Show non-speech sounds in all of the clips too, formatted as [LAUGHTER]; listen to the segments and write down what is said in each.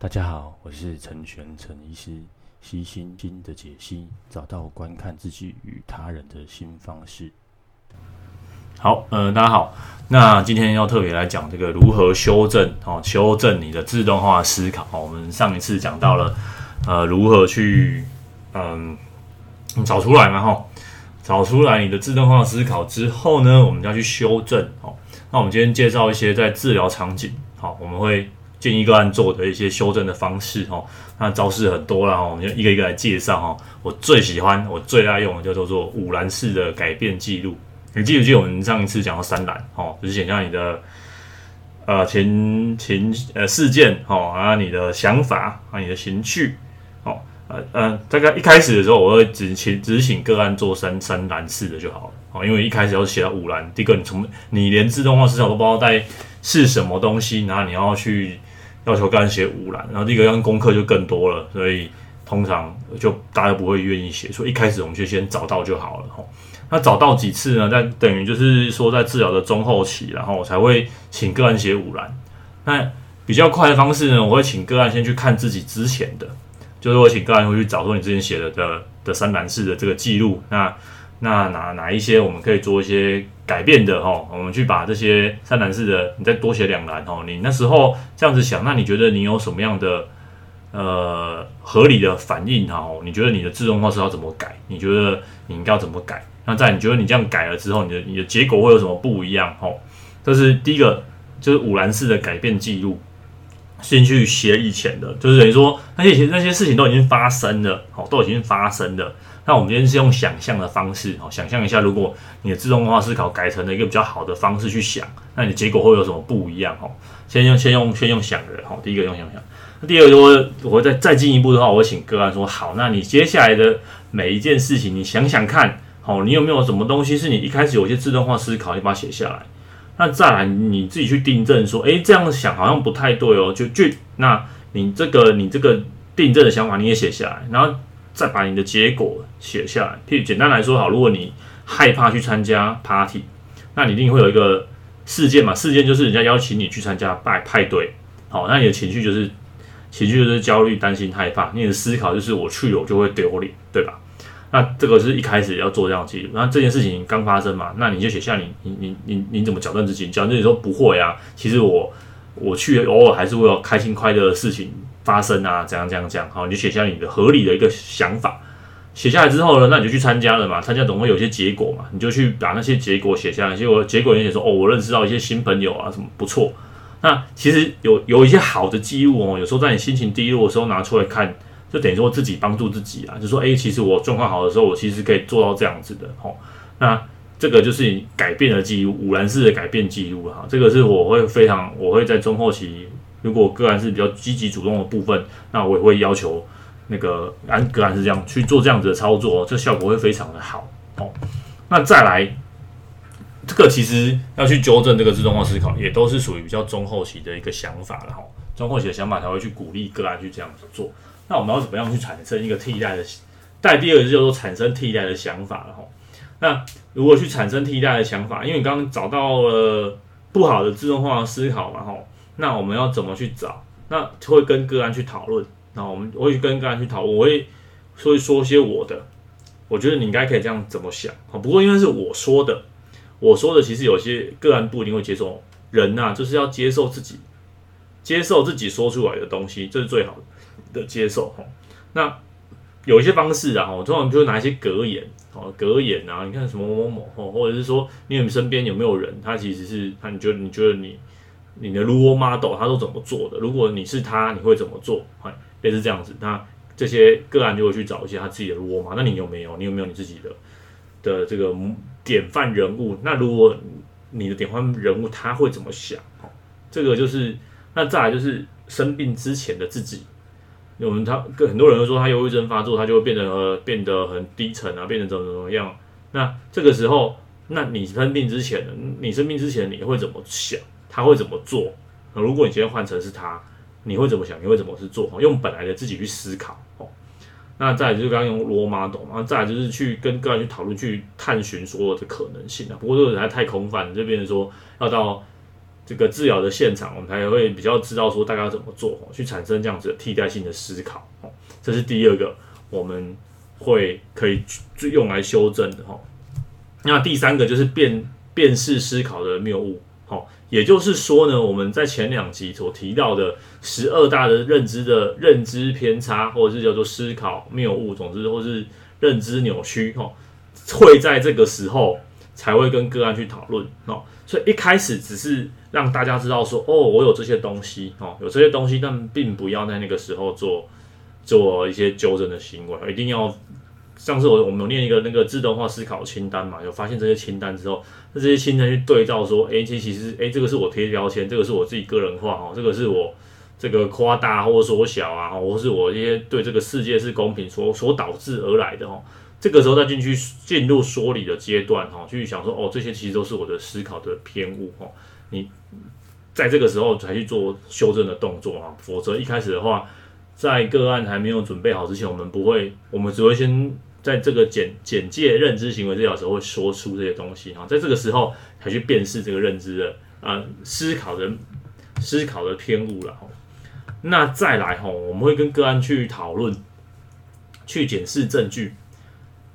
大家好，我是陈玄陈医师，悉心经的解析，找到观看自己与他人的新方式。好，呃，大家好，那今天要特别来讲这个如何修正哦，修正你的自动化思考。我们上一次讲到了，呃，如何去嗯找出来嘛，哈，找出来你的自动化思考之后呢，我们就要去修正。哦，那我们今天介绍一些在治疗场景，好，我们会。建议个案做的一些修正的方式哦，那招式很多啦，我们就一个一个来介绍哈。我最喜欢、我最爱用的叫做做五栏式的改变记录。你记不记得我们上一次讲到三栏哦，就是写下你的呃情情呃事件哦，啊你的想法啊你的情绪哦，呃呃大概一开始的时候我会只请只请个案做三三栏式的就好了哦，因为一开始要写到五栏，第一个你从你连自动化思考都不知道在是什么东西，然后你要去。要求个案写五栏，然后第一个样功课就更多了，所以通常就大家不会愿意写。所以一开始我们就先找到就好了吼。那找到几次呢？在等于就是说在治疗的中后期，然后我才会请个案写五栏。那比较快的方式呢，我会请个案先去看自己之前的，就是我请个案会去找说你之前写的的的三栏式的这个记录。那那哪哪一些我们可以做一些改变的哈？我们去把这些三栏式的，你再多写两栏哦。你那时候这样子想，那你觉得你有什么样的呃合理的反应哈？你觉得你的自动化是要怎么改？你觉得你应该要怎么改？那在你觉得你这样改了之后，你的你的结果会有什么不一样？哈，这是第一个，就是五栏式的改变记录，先去写以前的，就是等于说那些那些事情都已经发生了，好，都已经发生了。那我们今天是用想象的方式，哦，想象一下，如果你的自动化思考改成了一个比较好的方式去想，那你结果会有什么不一样？哦，先用先用先用想的，哈，第一个用想想。那第二个，如果我会再再进一步的话，我请个案说，好，那你接下来的每一件事情，你想想看，好，你有没有什么东西是你一开始有些自动化思考，你把它写下来。那再来你自己去订正，说，诶，这样想好像不太对哦，就就那你这个你这个订正的想法你也写下来，然后。再把你的结果写下来。譬如简单来说，好，如果你害怕去参加 party，那你一定会有一个事件嘛？事件就是人家邀请你去参加派派对，好，那你的情绪就是情绪就是焦虑、担心、害怕。你的思考就是我去了我就会丢脸，对吧？那这个是一开始要做这样记录。那这件事情刚发生嘛，那你就写下你你你你你怎么矫正自己？矫正你说不会啊，其实我我去偶尔还是会有开心快乐的事情。发生啊，怎样怎样怎样？好，你就写下你的合理的一个想法，写下来之后呢，那你就去参加了嘛。参加总会有一些结果嘛，你就去把那些结果写下来。结果结果你写说，哦，我认识到一些新朋友啊，什么不错。那其实有有一些好的记录哦，有时候在你心情低落的时候拿出来看，就等于说自己帮助自己啊。就说，诶，其实我状况好的时候，我其实可以做到这样子的。哦，那这个就是你改变的记录，五栏式的改变记录哈。这个是我会非常，我会在中后期。如果个案是比较积极主动的部分，那我也会要求那个安个案是这样去做这样子的操作，这效果会非常的好哦。那再来，这个其实要去纠正这个自动化思考，也都是属于比较中后期的一个想法了哈。中后期的想法才会去鼓励个案去这样子做。那我们要怎么样去产生一个替代的？代第二个就是说产生替代的想法了哈。那如果去产生替代的想法，因为你刚刚找到了不好的自动化思考嘛哈。那我们要怎么去找？那会跟个案去讨论。那我们我会跟个案去讨论，我会说说些我的，我觉得你应该可以这样怎么想。不过因为是我说的，我说的其实有些个案不一定会接受。人呐，就是要接受自己，接受自己说出来的东西，这是最好的接受哈。那有一些方式啊，我通常就拿一些格言，哦，格言啊，你看什么某某某，或者是说你身边有没有人，他其实是他，你觉得你觉得你。你的 role model 他都怎么做的？如果你是他，你会怎么做？哎，类似这样子，那这些个案就会去找一些他自己的 role model。那你有没有？你有没有你自己的的这个典范人物？那如果你的典范人物他会怎么想？哦这个就是那再来就是生病之前的自己。我们他跟很多人都说他忧郁症发作，他就会变得呃变得很低沉啊，变得怎么怎么样？那这个时候，那你生病之前的你生病之前你会怎么想？他会怎么做？如果你今天换成是他，你会怎么想？你会怎么去做？用本来的自己去思考哦。那再来就是刚刚用 role model，然后再来就是去跟个人去讨论、去探寻所有的可能性啊。不过这个实在太空泛了，就变成说要到这个治疗的现场，我们才会比较知道说大家要怎么做，去产生这样子的替代性的思考。哦，这是第二个，我们会可以用来修正的。哈，那第三个就是辨辨识思考的谬误。好，也就是说呢，我们在前两集所提到的十二大的认知的认知偏差，或者是叫做思考谬误，总之或是认知扭曲，哈，会在这个时候才会跟个案去讨论。哦，所以一开始只是。让大家知道说，哦，我有这些东西，哦，有这些东西，但并不要在那个时候做做一些纠正的行为，一定要。上次我我们有念一个那个自动化思考清单嘛，有发现这些清单之后，这些清单去对照说，哎，其实，哎，这个是我贴标签，这个是我自己个人化，哦，这个是我这个夸大或缩小啊，或是我一些对这个世界是公平所所导致而来的，哦。这个时候再进去进入说理的阶段，哈，去想说，哦，这些其实都是我的思考的偏误，哈。你在这个时候才去做修正的动作啊，否则一开始的话，在个案还没有准备好之前，我们不会，我们只会先在这个简简介认知行为治疗时候会说出这些东西哈，在这个时候才去辨识这个认知的啊思考的思考的偏误了哈。那再来哈，我们会跟个案去讨论，去检视证据。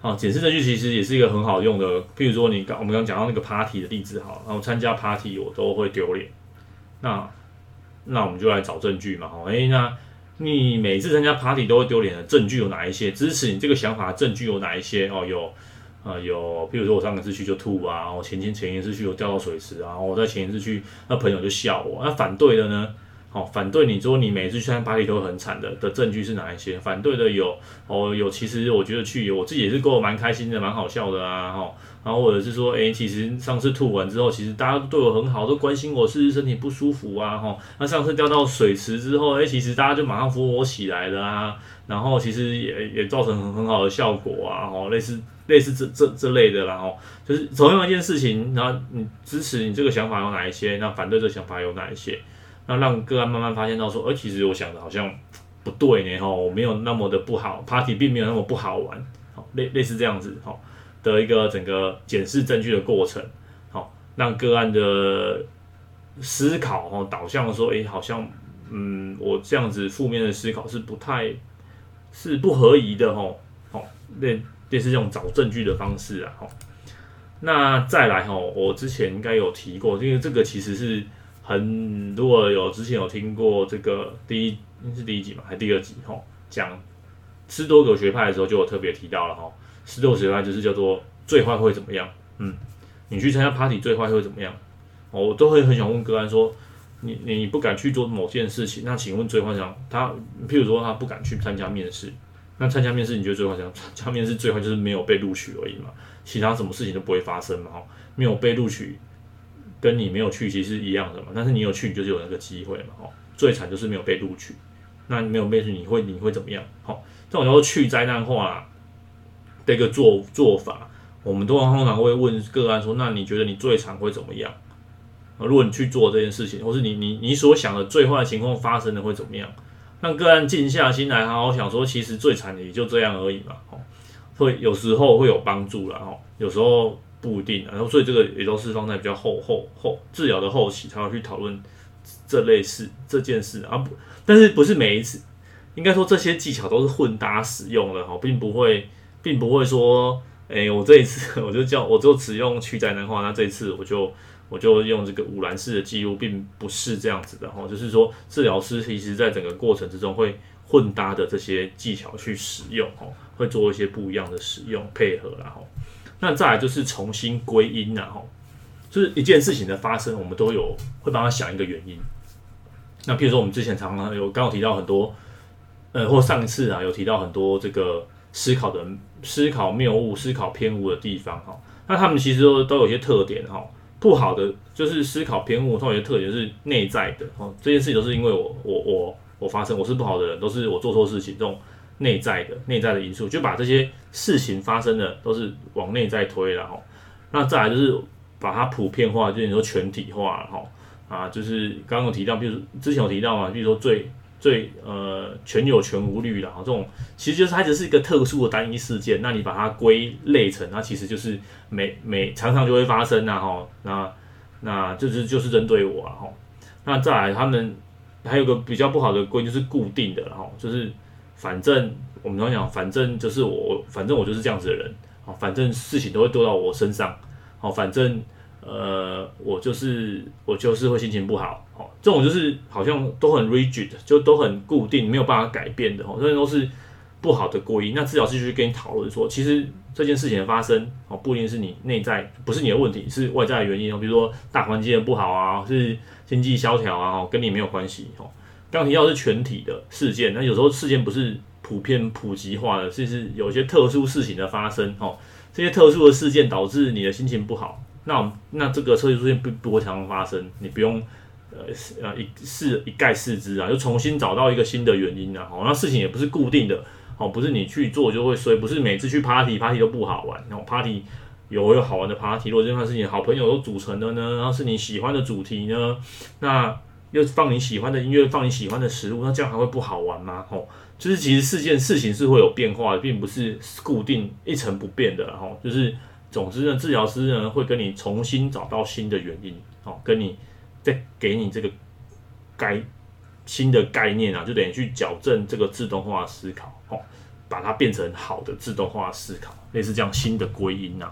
好，检视证据其实也是一个很好用的。譬如说，你刚我们刚讲到那个 party 的例子，好，然后参加 party 我都会丢脸。那那我们就来找证据嘛。好，哎，那你每次参加 party 都会丢脸的证据有哪一些？支持你这个想法的证据有哪一些？哦，有啊、呃，有。譬如说我上个次去就吐啊，我前前前一次去我掉到水池啊，我在前一次去那朋友就笑我。那反对的呢？好，反对你说你每次去参加 party 都很惨的的证据是哪一些？反对的有哦，有其实我觉得去我自己也是过得蛮开心的，蛮好笑的啊，哈。然后或者是说，哎，其实上次吐完之后，其实大家对我很好，都关心我是不是身体不舒服啊，哈。那上次掉到水池之后，哎，其实大家就马上扶我起来了啊。然后其实也也造成很很好的效果啊，哈，类似类似这这这类的啦，哈。就是同样一件事情，然后你支持你这个想法有哪一些？那反对这想法有哪一些？那让个案慢慢发现到说，哎，其实我想的好像不对呢，哈，我没有那么的不好，party 并没有那么不好玩，好，类类似这样子，好，的一个整个检视证据的过程，好，让个案的思考哈导向说，哎，好像，嗯，我这样子负面的思考是不太，是不合宜的，哈，好，类类似这种找证据的方式啊，哈，那再来哈，我之前应该有提过，因为这个其实是。很，如果有之前有听过这个第一是第一集嘛，还第二集哈？讲斯多葛学派的时候就有特别提到了哈。斯多葛学派就是叫做最坏会怎么样？嗯，你去参加 party 最坏会怎么样？我都会很想问个案说，你你不敢去做某件事情，那请问最坏想他，譬如说他不敢去参加面试，那参加面试你觉得最坏想参加面试最坏就是没有被录取而已嘛？其他什么事情都不会发生嘛？哈，没有被录取。跟你没有去其实是一样的嘛，但是你有去，你就是有那个机会嘛，哦，最惨就是没有被录取，那你没有被录取，你会你会怎么样？好，这种叫做去灾难化的一个做做法，我们通常通常会问个案说，那你觉得你最惨会怎么样？啊，如果你去做这件事情，或是你你你所想的最坏的情况发生的会怎么样？让个案静下心来，好好想说，其实最惨的也就这样而已嘛，哦，会有时候会有帮助了，哦，有时候。不一定，然后所以这个也都是放在比较后后后治疗的后期才会去讨论这类事这件事啊不，但是不是每一次，应该说这些技巧都是混搭使用的哈，并不会并不会说，哎，我这一次 [LAUGHS] 我就叫我就只用去灾难化，那这一次我就我就用这个五兰式的记录，并不是这样子的哈，就是说治疗师其实在整个过程之中会混搭的这些技巧去使用哈，会做一些不一样的使用配合然后。那再来就是重新归因然后，就是一件事情的发生，我们都有会帮他想一个原因。那譬如说，我们之前常常有刚刚提到很多，呃，或上一次啊有提到很多这个思考的思考谬误、思考偏误的地方哈。那他们其实都都有些特点哈。不好的就是思考偏误，它有些特点是内在的哈。这件事情都是因为我我我我发生，我是不好的人，都是我做错事情这种。内在的内在的因素，就把这些事情发生的都是往内在推了哈。那再来就是把它普遍化，就是你说全体化哈啊，就是刚刚有提到，比如之前有提到嘛，比如说最最呃全有全无虑啦，这种其实就是它只是一个特殊的单一事件。那你把它归类成，它其实就是每每常常就会发生呐哈。那那这是就是针对我了哈。那再来，他们还有个比较不好的规就是固定的哈，就是反正我们常讲，反正就是我，反正我就是这样子的人，好，反正事情都会丢到我身上，好，反正呃，我就是我就是会心情不好，好，这种就是好像都很 rigid，就都很固定，没有办法改变的，哦，这些都是不好的归因。那治疗师就去跟你讨论说，其实这件事情的发生，哦，不一定是你内在，不是你的问题，是外在的原因。哦，比如说大环境不好啊，是经济萧条啊，哦跟你没有关系，哦。刚提到是全体的事件，那有时候事件不是普遍普及化的，就是有些特殊事情的发生，哦，这些特殊的事件导致你的心情不好，那那这个特殊事件不不会常常发生，你不用呃呃一视一概视之啊，就重新找到一个新的原因啊，哦，那事情也不是固定的，哦，不是你去做就会衰，不是每次去 party party 都不好玩，然后 party 有有好玩的 party，如果这块是你好朋友都组成的呢，然后是你喜欢的主题呢，那。又放你喜欢的音乐，放你喜欢的食物，那这样还会不好玩吗？吼，就是其实事件事情是会有变化的，并不是固定一成不变的。哦，就是总之呢，治疗师呢会跟你重新找到新的原因，哦，跟你再给你这个概新的概念啊，就等于去矫正这个自动化思考，哦，把它变成好的自动化思考，类似这样新的归因啊。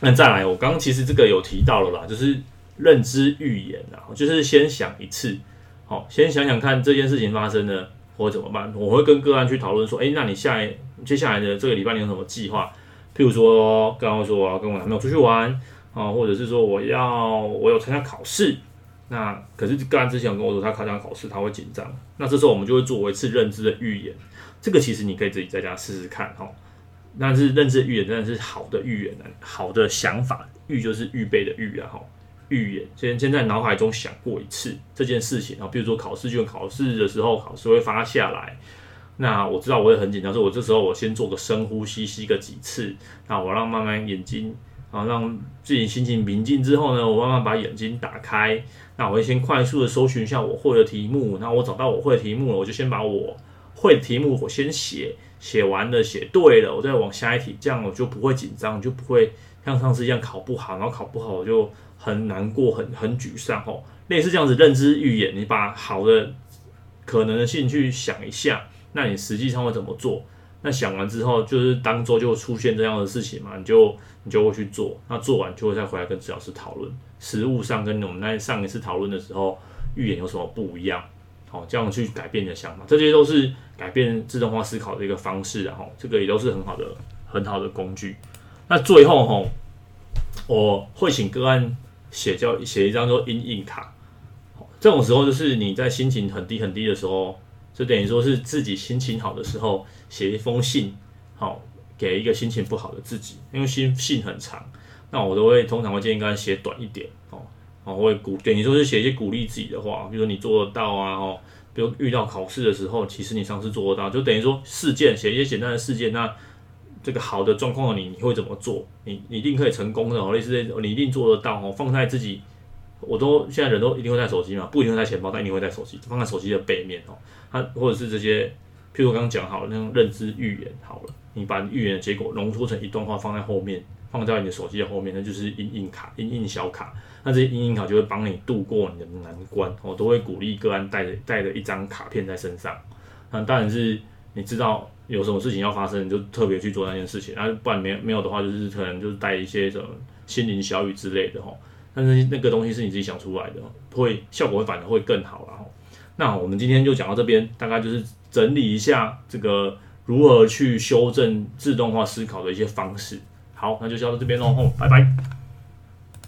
那再来，我刚刚其实这个有提到了啦，就是。认知预言啊，就是先想一次，好，先想想看这件事情发生了，或怎么办。我会跟个案去讨论说，诶，那你下一接下来的这个礼拜你有什么计划？譬如说，刚刚说我要跟我男朋友出去玩啊，或者是说我要我有参加考试，那可是个案之前有跟我说他参加考试他会紧张，那这时候我们就会做一次认知的预言。这个其实你可以自己在家试试看哈。但是认知预言真的是好的预演，好的想法，预就是预备的预啊哈。预演，先先在脑海中想过一次这件事情啊，比如说考试卷考试的时候，考试会发下来，那我知道我会很紧张，所以我这时候我先做个深呼吸，吸个几次，那我让慢慢眼睛啊，让自己心情平静之后呢，我慢慢把眼睛打开，那我会先快速的搜寻一下我会的题目，那我找到我会的题目了，我就先把我会的题目我先写，写完了写对了，我再往下一题，这样我就不会紧张，就不会像上次一样考不好，然后考不好我就。很难过，很很沮丧哦。类似这样子认知预演，你把好的可能性去想一下，那你实际上会怎么做？那想完之后，就是当周就出现这样的事情嘛，你就你就会去做。那做完就会再回来跟治疗师讨论，实务上跟我们那上一次讨论的时候预演有什么不一样？好，这样去改变你的想法，这些都是改变自动化思考的一个方式。然后这个也都是很好的很好的工具。那最后吼，我会请个案。写叫写一张说因应卡，这种时候就是你在心情很低很低的时候，就等于说是自己心情好的时候写一封信，好给一个心情不好的自己，因为信信很长，那我都会通常会建议跟他写短一点哦，我会鼓等于说是写一些鼓励自己的话，比如说你做得到啊哦，比如遇到考试的时候，其实你上次做得到，就等于说事件写一些简单的事件那。这个好的状况你，你会怎么做？你你一定可以成功的哦，类似这种，你一定做得到哦。放在自己，我都现在人都一定会带手机嘛，不一定会带钱包，但一定会带手机，放在手机的背面哦。它或者是这些，譬如我刚刚讲好了那种认知预言好了，你把预言的结果浓缩成一段话放在后面，放在你的手机的后面，那就是因应卡、因应小卡。那这些因应卡就会帮你度过你的难关。我都会鼓励个案带着带着一张卡片在身上。那当然是你知道。有什么事情要发生，就特别去做那件事情，啊，不然没没有的话，就是可能就是带一些什么心灵小语之类的哈。但是那个东西是你自己想出来的，会效果反而会更好了。那我们今天就讲到这边，大概就是整理一下这个如何去修正自动化思考的一些方式。好，那就先到这边喽，拜拜。